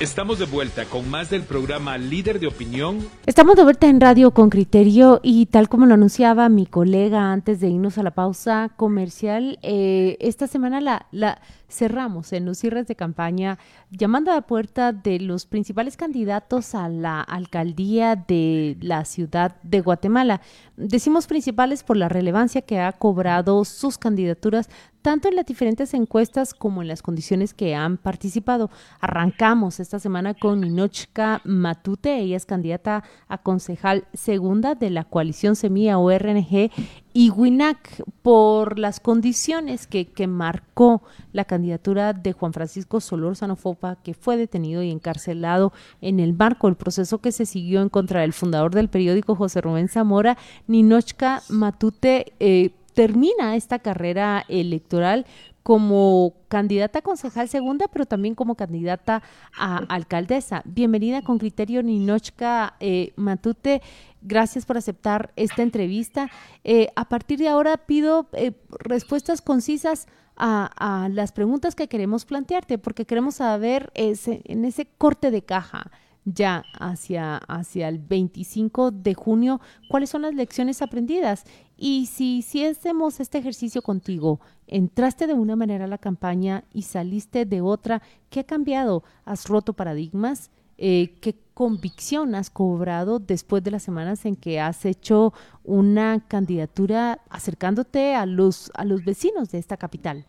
Estamos de vuelta con más del programa Líder de Opinión. Estamos de vuelta en Radio con Criterio y tal como lo anunciaba mi colega antes de irnos a la pausa comercial, eh, esta semana la, la cerramos en los cierres de campaña llamando a la puerta de los principales candidatos a la alcaldía de la ciudad de Guatemala. Decimos principales por la relevancia que ha cobrado sus candidaturas tanto en las diferentes encuestas como en las condiciones que han participado. Arrancamos esta semana con Ninochka Matute, ella es candidata a concejal segunda de la coalición Semilla ORNG y WINAC por las condiciones que, que marcó la candidatura de Juan Francisco Solórzano Fopa, que fue detenido y encarcelado en el marco del proceso que se siguió en contra del fundador del periódico José Rubén Zamora, Ninochka Matute eh, termina esta carrera electoral como candidata a concejal segunda, pero también como candidata a alcaldesa. Bienvenida con criterio Ninochka eh, Matute. Gracias por aceptar esta entrevista. Eh, a partir de ahora pido eh, respuestas concisas a, las preguntas que queremos plantearte, porque queremos saber en ese corte de caja ya hacia, hacia el 25 de junio, cuáles son las lecciones aprendidas. Y si, hacemos este ejercicio contigo, entraste de una manera a la campaña y saliste de otra, ¿qué ha cambiado? ¿Has roto paradigmas? Eh, ¿Qué convicción has cobrado después de las semanas en que has hecho una candidatura acercándote a los, a los vecinos de esta capital?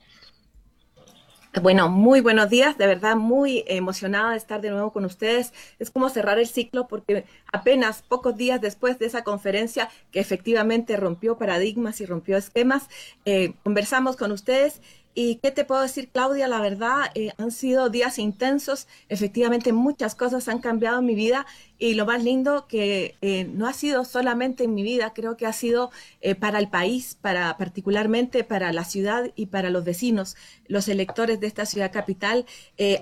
Bueno, muy buenos días, de verdad muy emocionada de estar de nuevo con ustedes. Es como cerrar el ciclo porque apenas pocos días después de esa conferencia que efectivamente rompió paradigmas y rompió esquemas, eh, conversamos con ustedes ¿Y qué te puedo decir, Claudia? La verdad, eh, han sido días intensos. Efectivamente, muchas cosas han cambiado en mi vida y lo más lindo que eh, no ha sido solamente en mi vida, creo que ha sido eh, para el país, para particularmente para la ciudad y para los vecinos. Los electores de esta ciudad capital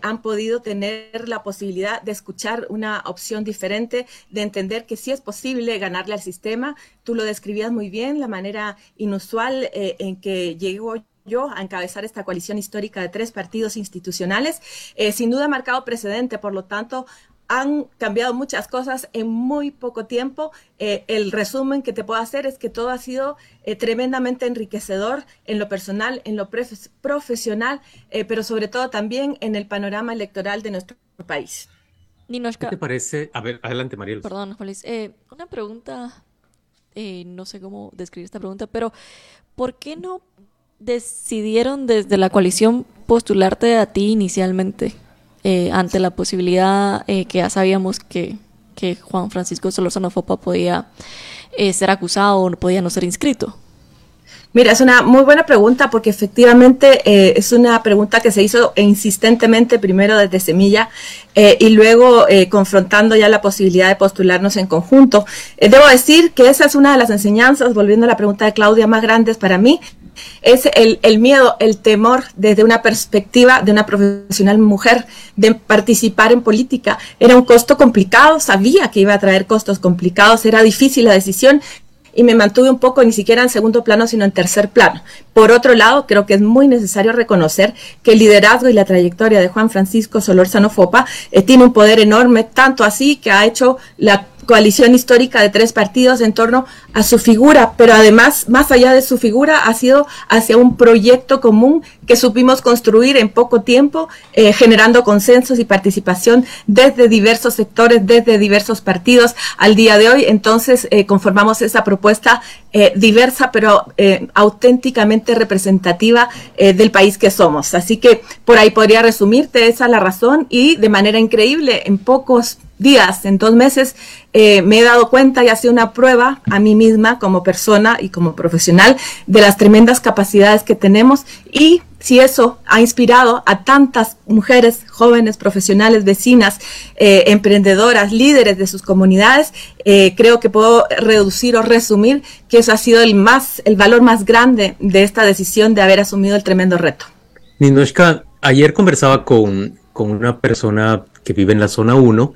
han podido tener la posibilidad de escuchar una opción diferente, de entender que sí es posible ganarle al sistema. Tú lo describías muy bien, la manera inusual en que llegó yo a encabezar esta coalición histórica de tres partidos institucionales. Eh, sin duda ha marcado precedente, por lo tanto, han cambiado muchas cosas en muy poco tiempo. Eh, el resumen que te puedo hacer es que todo ha sido eh, tremendamente enriquecedor en lo personal, en lo profesional, pero sobre todo también en el panorama electoral de nuestro país. ¿Qué te parece? A ver, adelante, Mariel. Perdón, Feliz. una pregunta, no sé cómo describir esta pregunta, pero ¿por qué no decidieron desde la coalición postularte a ti inicialmente eh, ante la posibilidad eh, que ya sabíamos que, Juan Francisco Solórzano Fopa podía eh, ser acusado o podía no ser inscrito? Mira, es una muy buena pregunta porque efectivamente es una pregunta que se hizo insistentemente primero desde Semilla y luego confrontando ya la posibilidad de postularnos en conjunto. debo decir que esa es una de las enseñanzas, volviendo a la pregunta de Claudia, más grandes para mí, es el, el miedo, el temor desde una perspectiva de una profesional mujer de participar en política. Era un costo complicado, sabía que iba a traer costos complicados, era difícil la decisión y me mantuve un poco ni siquiera en segundo plano, sino en tercer plano. Por otro lado, creo que es muy necesario reconocer que el liderazgo y la trayectoria de Juan Francisco Solórzano Fopa eh, tiene un poder enorme, tanto así que ha hecho la coalición histórica de tres partidos en torno a su figura, pero además, más allá de su figura, ha sido hacia un proyecto común que supimos construir en poco tiempo, eh, generando consensos y participación desde diversos sectores, desde diversos partidos al día de hoy. Entonces, eh, conformamos esa propuesta eh, diversa, pero auténticamente representativa del país que somos. Así que por ahí podría resumirte esa la razón y de manera increíble, en pocos días, en dos meses, eh, me he dado cuenta y ha sido una prueba a mí misma como persona y como profesional de las tremendas capacidades que tenemos y si eso ha inspirado a tantas mujeres jóvenes, profesionales, vecinas, eh, emprendedoras, líderes de sus comunidades, eh, creo que puedo reducir o resumir que eso ha sido el más, el valor más grande de esta decisión de haber asumido el tremendo reto. Ninoshka, ayer conversaba con, con una persona que vive en la zona 1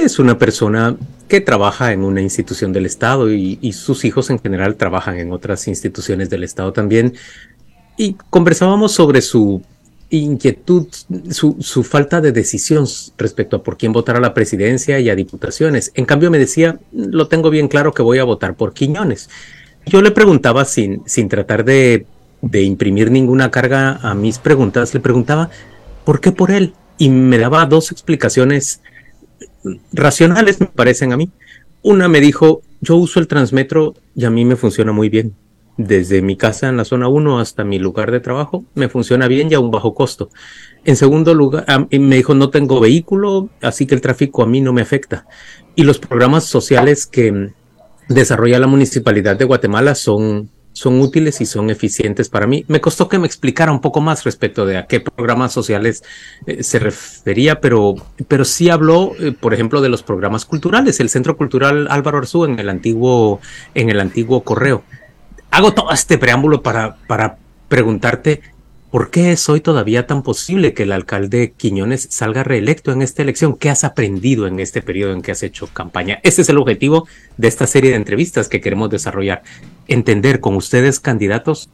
es una persona que trabaja en una institución del Estado y, sus hijos en general trabajan en otras instituciones del Estado también. Y conversábamos sobre su inquietud, su, su, falta de decisión respecto a por quién votar a la presidencia y a diputaciones. En cambio me decía, lo tengo bien claro que voy a votar por Quiñones. Yo le preguntaba sin, sin tratar de, de imprimir ninguna carga a mis preguntas, le preguntaba, ¿por qué por él? Y me daba dos explicaciones racionales, me parecen a mí. Una me dijo, yo uso el transmetro y a mí me funciona muy bien desde mi casa en la zona 1 hasta mi lugar de trabajo, me funciona bien y a un bajo costo. En segundo lugar, me dijo, no tengo vehículo, así que el tráfico a mí no me afecta. Y los programas sociales que desarrolla la Municipalidad de Guatemala son, son útiles y son eficientes para mí. Me costó que me explicara un poco más respecto de a qué programas sociales eh, se refería, pero, pero sí habló, eh, por ejemplo, de los programas culturales, el Centro Cultural Álvaro Arzú en el antiguo, en el antiguo correo hago todo este preámbulo para, para preguntarte por qué es hoy todavía tan posible que el alcalde Quiñones salga reelecto en esta elección. ¿Qué has aprendido en este periodo en que has hecho campaña? Este es el objetivo de esta serie de entrevistas que queremos desarrollar. Entender con ustedes, candidatos,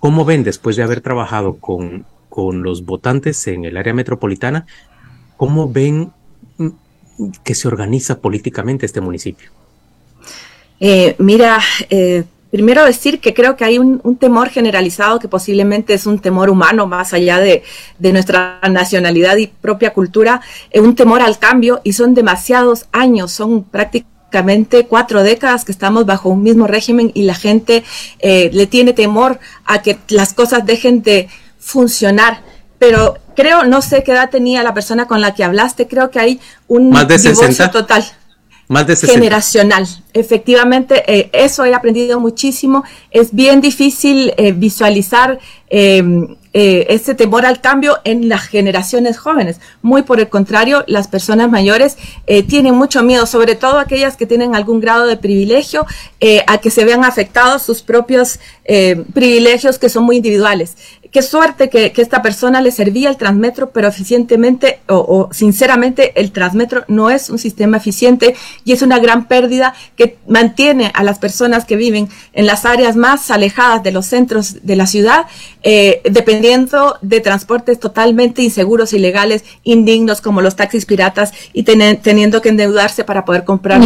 cómo ven después de haber trabajado con, con los votantes en el área metropolitana, cómo ven mm, que se organiza políticamente este municipio. Eh, mira, eh, Primero decir que creo que hay un, temor generalizado que posiblemente es un temor humano más allá de, nuestra nacionalidad y propia cultura, eh, un temor al cambio y son demasiados años, son prácticamente cuatro décadas que estamos bajo un mismo régimen y la gente eh, le tiene temor a que las cosas dejen de funcionar. Pero creo, no sé qué edad tenía la persona con la que hablaste, creo que hay un divorcio total. Generacional. Efectivamente, eh, eso he aprendido muchísimo. Es bien difícil eh, visualizar em, eh, ese temor al cambio en las generaciones jóvenes. Muy por el contrario, las personas mayores tienen mucho miedo, sobre todo aquellas que tienen algún grado de privilegio, a que se vean afectados sus propios privilegios que son muy individuales qué suerte que, esta persona le servía el transmetro, pero eficientemente o, sinceramente el transmetro no es un sistema eficiente y es una gran pérdida que mantiene a las personas que viven en las áreas más alejadas de los centros de la ciudad eh, dependiendo de transportes totalmente inseguros, ilegales, indignos como los taxis piratas y teniendo que endeudarse para poder comprar.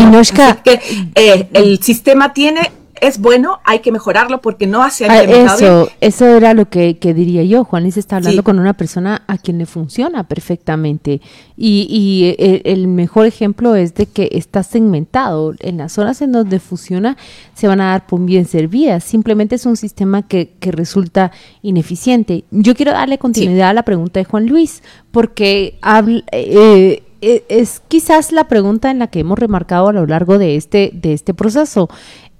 que eh, el sistema tiene es bueno, hay que mejorarlo porque no hace ah, eso, Eso era lo que, diría yo. Juanis está hablando con una persona a quien le funciona perfectamente. Y, y el, el, mejor ejemplo es de que está segmentado. En las zonas en donde funciona se van a dar por bien servidas. Simplemente es un sistema que, que resulta ineficiente. Yo quiero darle continuidad a la pregunta de Juan Luis, porque habla, eh, eh, es quizás la pregunta en la que hemos remarcado a lo largo de este, de este proceso.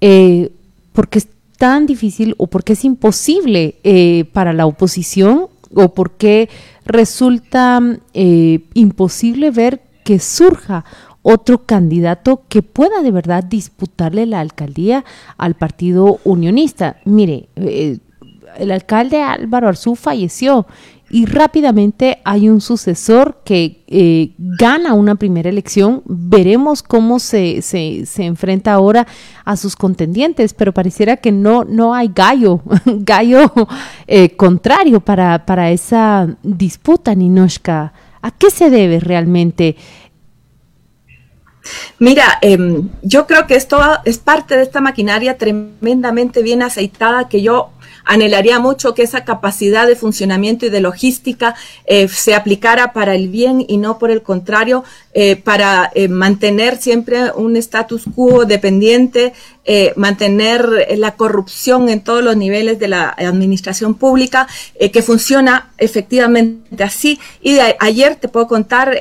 Eh, porque es tan difícil o porque es imposible eh, para la oposición o porque resulta eh, imposible ver que surja otro candidato que pueda de verdad disputarle la alcaldía al partido unionista. Mire, el alcalde Álvaro Arzú falleció y rápidamente hay un sucesor que eh, gana una primera elección. Veremos cómo se, se, se, enfrenta ahora a sus contendientes, pero pareciera que no, no hay gallo, gallo eh, contrario para, para esa disputa, Ninoshka. ¿A qué se debe realmente? Mira, em, yo creo que esto es parte de esta maquinaria tremendamente bien aceitada que yo anhelaría mucho que esa capacidad de funcionamiento y de logística eh, se aplicara para el bien y no por el contrario, eh, para eh, mantener siempre un status quo dependiente, mantener la corrupción en todos los niveles de la administración pública, que funciona efectivamente así. Y de ayer te puedo contar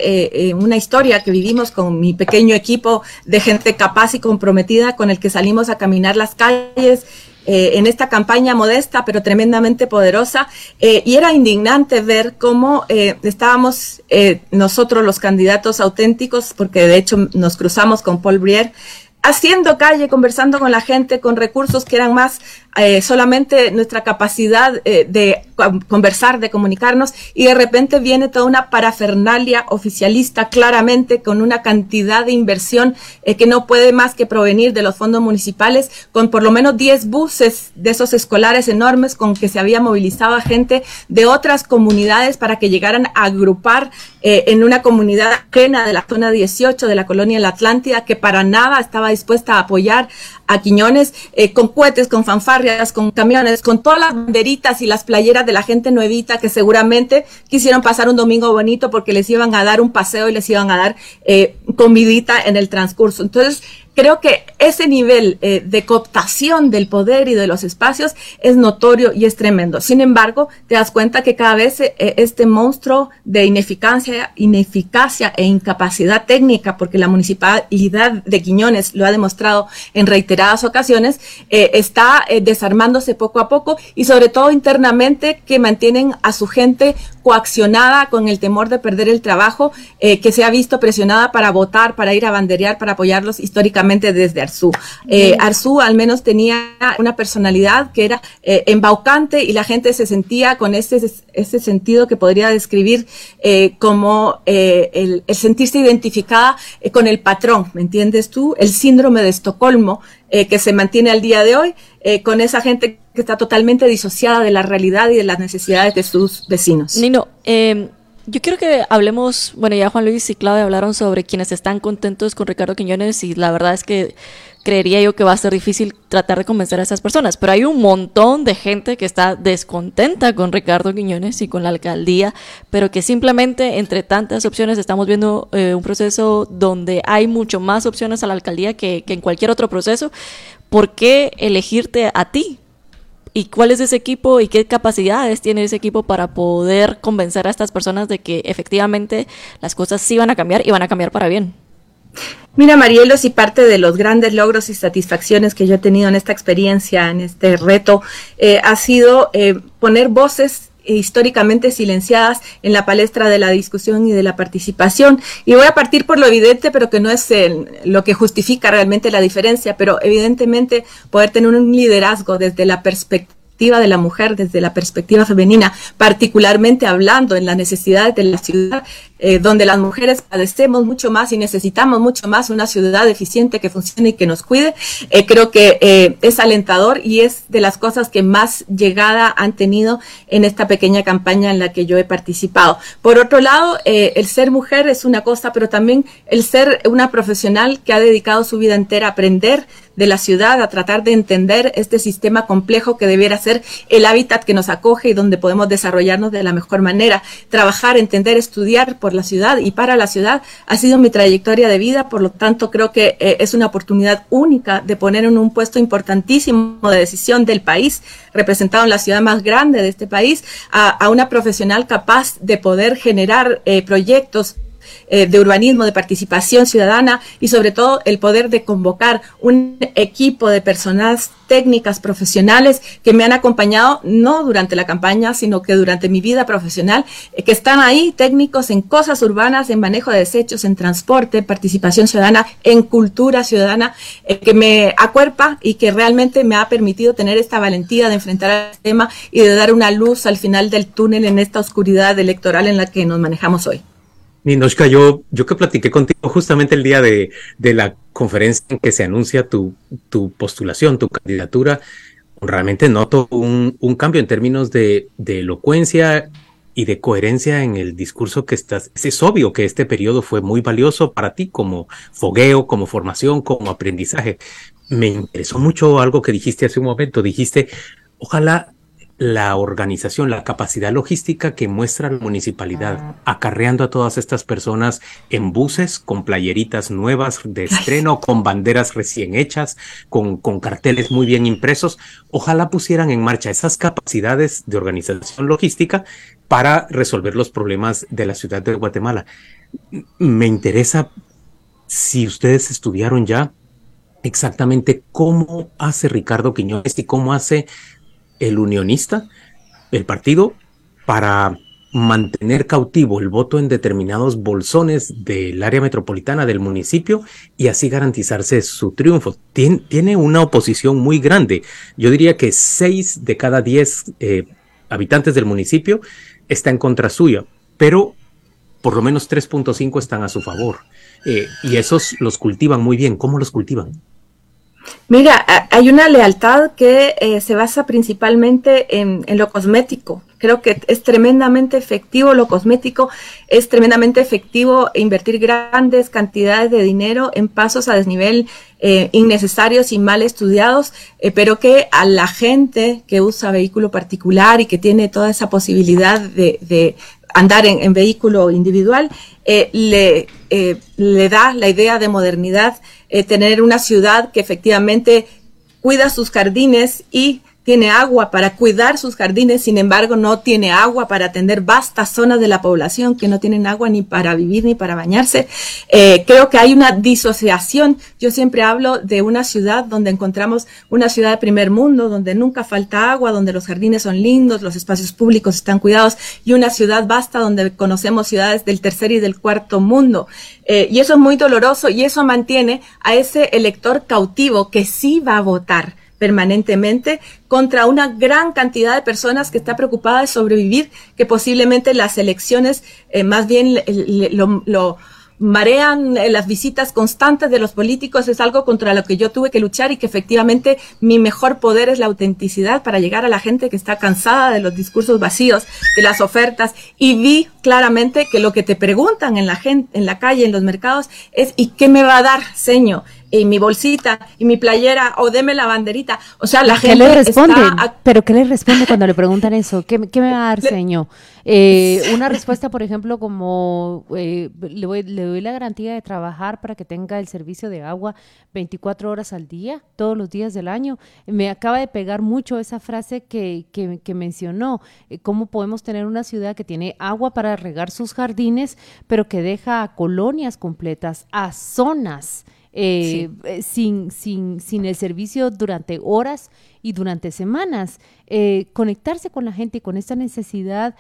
una historia que vivimos con mi pequeño equipo de gente capaz y comprometida con el que salimos a caminar las calles eh, en esta campaña modesta pero tremendamente poderosa. Eh, y era indignante ver cómo eh, estábamos nosotros los candidatos auténticos, porque de hecho nos cruzamos con Paul Brier, haciendo calle, conversando con la gente, con recursos que eran más eh, solamente nuestra capacidad eh, de conversar, de comunicarnos, y de repente viene toda una parafernalia oficialista claramente con una cantidad de inversión eh, que no puede más que provenir de los fondos municipales, con por lo menos 10 buses de esos escolares enormes con que se había movilizado a gente de otras comunidades para que llegaran a agrupar en una comunidad ajena de la zona 18 de la colonia La Atlántida, que para nada estaba dispuesta a apoyar a Quiñones, con cohetes, con fanfarrias, con camiones, con todas las banderitas y las playeras de la gente nuevita que seguramente quisieron pasar un domingo bonito porque les iban a dar un paseo y les iban a dar eh, comidita en el transcurso. Entonces, creo que ese nivel eh, de cooptación del poder y de los espacios es notorio y es tremendo. Sin embargo, te das cuenta que cada vez eh, este monstruo de ineficacia, ineficacia e incapacidad técnica, porque la municipalidad de Quiñones lo ha demostrado en reiteradas ocasiones, eh, está desarmándose poco a poco y sobre todo internamente que mantienen a su gente coaccionada con el temor de perder el trabajo, que se ha visto presionada para votar, para ir a banderear, para apoyarlos históricamente desde Arzú. Eh, Arzú al menos tenía una personalidad que era eh, embaucante y la gente se sentía con ese, ese sentido que podría describir eh, como eh, el, el, sentirse identificada eh, con el patrón, ¿me entiendes tú? El síndrome de Estocolmo que se mantiene al día de hoy con esa gente que está totalmente disociada de la realidad y de las necesidades de sus vecinos. Nino, eh, yo quiero que hablemos, bueno, ya Juan Luis y Claudia hablaron sobre quienes están contentos con Ricardo Quiñones y la verdad es que creería yo que va a ser difícil tratar de convencer a esas personas, pero hay un montón de gente que está descontenta con Ricardo Quiñones y con la alcaldía, pero que simplemente entre tantas opciones estamos viendo eh, un proceso donde hay mucho más opciones a la alcaldía que, que en cualquier otro proceso. ¿Por qué elegirte a ti? Y cuál es ese equipo y qué capacidades tiene ese equipo para poder convencer a estas personas de que efectivamente las cosas sí van a cambiar y van a cambiar para bien. Mira, Marielos, y parte de los grandes logros y satisfacciones que yo he tenido en esta experiencia, en este reto, eh, ha sido eh, poner voces históricamente silenciadas en la palestra de la discusión y de la participación. Y voy a partir por lo evidente, pero que no es lo que justifica realmente la diferencia, pero evidentemente poder tener un liderazgo desde la perspectiva de la mujer, desde la perspectiva femenina, particularmente hablando en las necesidades de la ciudad, eh, donde las mujeres padecemos mucho más y necesitamos mucho más una ciudad eficiente que funcione y que nos cuide, eh, creo que eh, es alentador y es de las cosas que más llegada han tenido en esta pequeña campaña en la que yo he participado. Por otro lado, el ser mujer es una cosa, pero también el ser una profesional que ha dedicado su vida entera a aprender, de la ciudad, a tratar de entender este sistema complejo que debiera ser el hábitat que nos acoge y donde podemos desarrollarnos de la mejor manera. Trabajar, entender, estudiar por la ciudad y para la ciudad ha sido mi trayectoria de vida, por lo tanto creo que eh, es una oportunidad única de poner en un puesto importantísimo de decisión del país, representado en la ciudad más grande de este país, a, una profesional capaz de poder generar eh, proyectos eh, de urbanismo, de participación ciudadana y sobre todo el poder de convocar un equipo de personas técnicas, profesionales que me han acompañado no durante la campaña, sino que durante mi vida profesional, eh, que están ahí técnicos en cosas urbanas, en manejo de desechos, en transporte, participación ciudadana, en cultura ciudadana, eh, que me acuerpa y que realmente me ha permitido tener esta valentía de enfrentar el tema y de dar una luz al final del túnel en esta oscuridad electoral en la que nos manejamos hoy. Ninoshka, yo, yo que platiqué contigo justamente el día de, de la conferencia en que se anuncia tu, tu postulación, tu candidatura, realmente noto un, un cambio en términos de, de, elocuencia y de coherencia en el discurso que estás. Es obvio que este periodo fue muy valioso para ti como fogueo, como formación, como aprendizaje. Me interesó mucho algo que dijiste hace un momento. Dijiste, ojalá la organización, la capacidad logística que muestra la municipalidad, acarreando a todas estas personas en buses con playeritas nuevas de estreno, con banderas recién hechas, con, con carteles muy bien impresos. Ojalá pusieran en marcha esas capacidades de organización logística para resolver los problemas de la ciudad de Guatemala. Me interesa si ustedes estudiaron ya exactamente cómo hace Ricardo Quiñones y cómo hace el unionista, el partido, para mantener cautivo el voto en determinados bolsones del área metropolitana del municipio y así garantizarse su triunfo. tiene una oposición muy grande. Yo diría que seis de cada diez eh, habitantes del municipio está en contra suya, pero por lo menos 3.5 están a su favor. Eh, y esos los cultivan muy bien. ¿Cómo los cultivan? Mira, hay una lealtad que eh, se basa principalmente en, lo cosmético. Creo que es tremendamente efectivo lo cosmético, es tremendamente efectivo invertir grandes cantidades de dinero en pasos a desnivel eh, innecesarios y mal estudiados, eh, pero que a la gente que usa vehículo particular y que tiene toda esa posibilidad de, andar en, vehículo individual, le, le da la idea de modernidad eh, tener una ciudad que efectivamente cuida sus jardines y tiene agua para cuidar sus jardines, sin embargo no tiene agua para atender vastas zonas de la población que no tienen agua ni para vivir ni para bañarse. Eh, creo que hay una disociación. Yo siempre hablo de una ciudad donde encontramos una ciudad de primer mundo, donde nunca falta agua, donde los jardines son lindos, los espacios públicos están cuidados, y una ciudad vasta donde conocemos ciudades del tercer y del cuarto mundo. Eh, y eso es muy doloroso y eso mantiene a ese elector cautivo que sí va a votar permanentemente contra una gran cantidad de personas que está preocupada de sobrevivir, que posiblemente las elecciones eh, más bien lo, marean eh, las visitas constantes de los políticos, es algo contra lo que yo tuve que luchar y que efectivamente mi mejor poder es la autenticidad para llegar a la gente que está cansada de los discursos vacíos, de las ofertas y vi claramente que lo que te preguntan en la gente, en la calle, en los mercados es ¿y qué me va a dar, señor? Y mi bolsita y mi playera o deme la banderita. O sea, la gente le responde? ¿Pero qué le responde cuando le preguntan eso? ¿Qué, me va a dar, señor? Eh, una respuesta, por ejemplo, como eh, le, doy la garantía de trabajar para que tenga el servicio de agua 24 horas al día, todos los días del año. Me acaba de pegar mucho esa frase que, que, mencionó, eh, cómo podemos tener una ciudad que tiene agua para regar sus jardines, pero que deja a colonias completas, a zonas eh, eh, sin, sin, sin el servicio durante horas y durante semanas. Eh, conectarse con la gente y con esta necesidad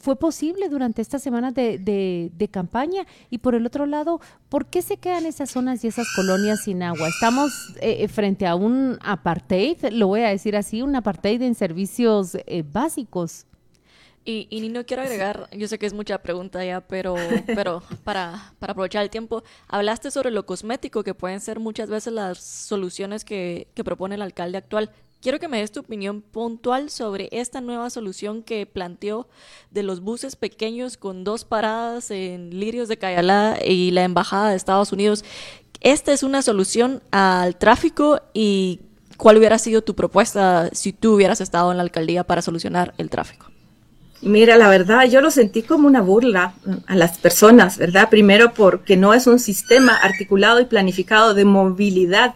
fue posible durante estas semanas de, de, campaña y por el otro lado, ¿por qué se quedan esas zonas y esas colonias sin agua? Estamos frente a un apartheid, lo voy a decir así, un apartheid en servicios básicos. Y, y no quiero agregar, yo sé que es mucha pregunta ya, pero, pero para, para aprovechar el tiempo, hablaste sobre lo cosmético, que pueden ser muchas veces las soluciones que, que propone el alcalde actual. Quiero que me des tu opinión puntual sobre esta nueva solución que planteó de los buses pequeños con dos paradas en Lirios de Cayalá y la Embajada de Estados Unidos. ¿Esta es una solución al tráfico y cuál hubiera sido tu propuesta si tú hubieras estado en la alcaldía para solucionar el tráfico? Mira, la verdad, yo lo sentí como una burla a las personas, ¿verdad? Primero porque no es un sistema articulado y planificado de movilidad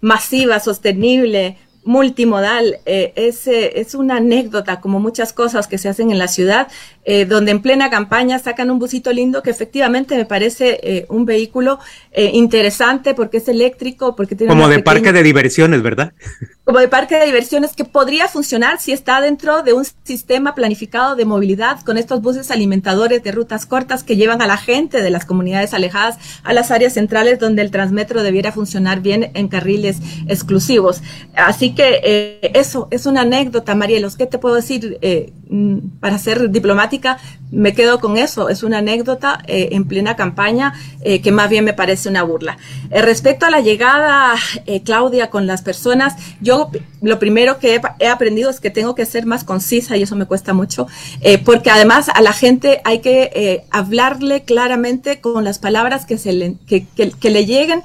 masiva, sostenible, multimodal. Eh, es, es, una anécdota, como muchas cosas que se hacen en la ciudad, eh, donde en plena campaña sacan un busito lindo que efectivamente me parece eh, un vehículo eh, interesante porque es eléctrico, porque tiene... Como de parque de diversiones, ¿verdad? Como de parque de diversiones que podría funcionar si está dentro de un sistema planificado de movilidad con estos buses alimentadores de rutas cortas que llevan a la gente de las comunidades alejadas a las áreas centrales donde el transmetro debiera funcionar bien en carriles exclusivos. Así que eso es una anécdota, Marielos. ¿Qué te puedo decir mm, para ser diplomática? me quedo con eso. Es una anécdota eh, en plena campaña eh, que más bien me parece una burla. Eh, respecto a la llegada, Claudia, con las personas, yo lo primero que he, aprendido es que tengo que ser más concisa y eso me cuesta mucho, porque además a la gente hay que hablarle claramente con las palabras que, se que, que le lleguen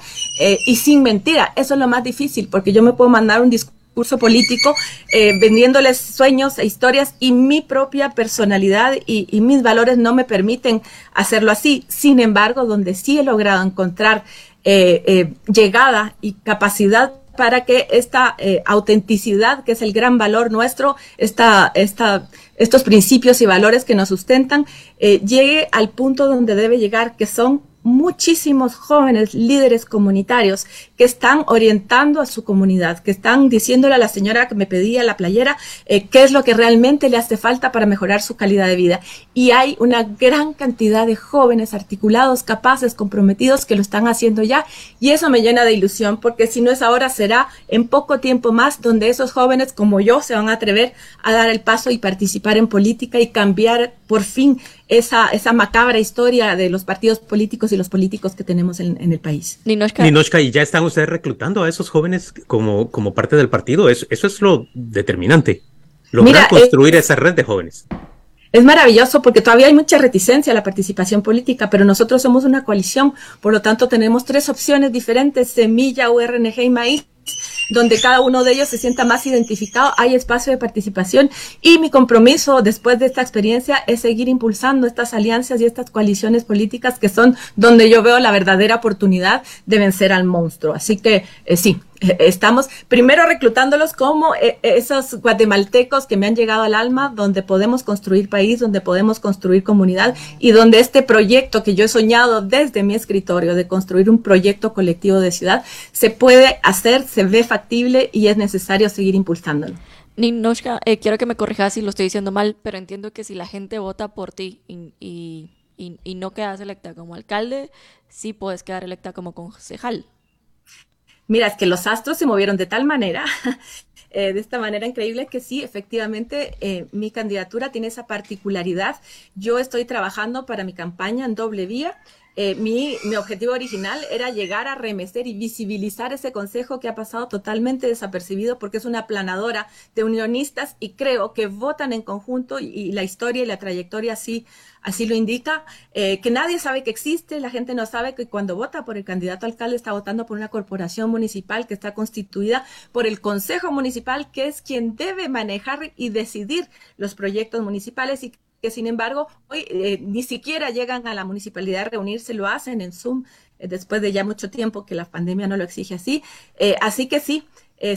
y sin mentira. Eso es lo más difícil, porque yo me puedo mandar un discurso curso político, eh, vendiéndoles sueños e historias y mi propia personalidad y, mis valores no me permiten hacerlo así. Sin embargo, donde sí he logrado encontrar eh, eh, llegada y capacidad para que esta autenticidad, que es el gran valor nuestro, esta, esta, estos principios y valores que nos sustentan, llegue al punto donde debe llegar, que son muchísimos jóvenes líderes comunitarios que están orientando a su comunidad, que están diciéndole a la señora que me pedía la playera eh, qué es lo que realmente le hace falta para mejorar su calidad de vida. Y hay una gran cantidad de jóvenes articulados, capaces, comprometidos que lo están haciendo ya. Y eso me llena de ilusión porque si no es ahora, será en poco tiempo más donde esos jóvenes como yo se van a atrever a dar el paso y participar en política y cambiar por fin esa, esa macabra historia de los partidos políticos y los políticos que tenemos en, el país. Ninoshka. ¿y ya están ustedes reclutando a esos jóvenes como, como parte del partido? Eso, eso es lo determinante. Lograr construir esa red de jóvenes. Es maravilloso porque todavía hay mucha reticencia a la participación política, pero nosotros somos una coalición, por lo tanto tenemos tres opciones diferentes, semilla, URNG y maíz, donde cada uno de ellos se sienta más identificado, hay espacio de participación y mi compromiso después de esta experiencia es seguir impulsando estas alianzas y estas coaliciones políticas que son donde yo veo la verdadera oportunidad de vencer al monstruo. Así que eh, sí, estamos primero reclutándolos como eh, esos guatemaltecos que me han llegado al alma, donde podemos construir país, donde podemos construir comunidad y donde este proyecto que yo he soñado desde mi escritorio de construir un proyecto colectivo de ciudad se puede hacer, se ve factible y es necesario seguir impulsándolo. Ninoshka, eh, quiero que me corrijas si lo estoy diciendo mal, pero entiendo que si la gente vota por ti y, y, y no quedas electa como alcalde, sí puedes quedar electa como concejal. Mira, es que los astros se movieron de tal manera, eh, de esta manera increíble, que sí, efectivamente, eh, mi candidatura tiene esa particularidad. Yo estoy trabajando para mi campaña en doble vía. Eh, mi, objetivo original era llegar a remecer y visibilizar ese consejo que ha pasado totalmente desapercibido porque es una planadora de unionistas y creo que votan en conjunto y, la historia y la trayectoria así, así lo indica, eh, que nadie sabe que existe, la gente no sabe que cuando vota por el candidato alcalde está votando por una corporación municipal que está constituida por el Consejo Municipal, que es quien debe manejar y decidir los proyectos municipales y que sin embargo hoy eh, ni siquiera llegan a la municipalidad a reunirse, lo hacen en Zoom eh, después de ya mucho tiempo que la pandemia no lo exige así. Eh, así que sí,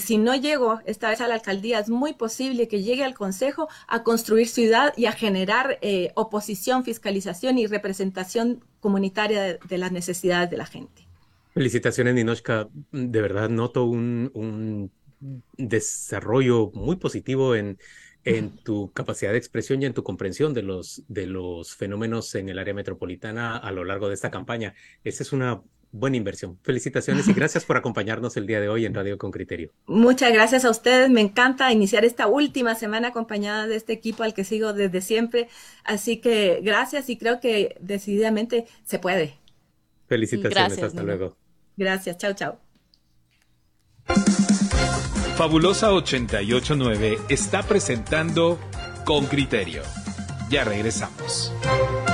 si no llego esta vez a la alcaldía, es muy posible que llegue al Consejo a construir ciudad y a generar oposición, fiscalización y representación comunitaria de, las necesidades de la gente. Felicitaciones, Ninochka. De verdad noto un desarrollo muy positivo en en tu capacidad de expresión y en tu comprensión de los, de los fenómenos en el área metropolitana a lo largo de esta campaña. Esa es una buena inversión. Felicitaciones y gracias por acompañarnos el día de hoy en Radio con Criterio. Muchas gracias a ustedes. Me encanta iniciar esta última semana acompañada de este equipo al que sigo desde siempre. Así que gracias y creo que decididamente se puede. Felicitaciones. hasta luego. Gracias. Chao, chao. Fabulosa 889 está presentando Con Criterio. Ya regresamos.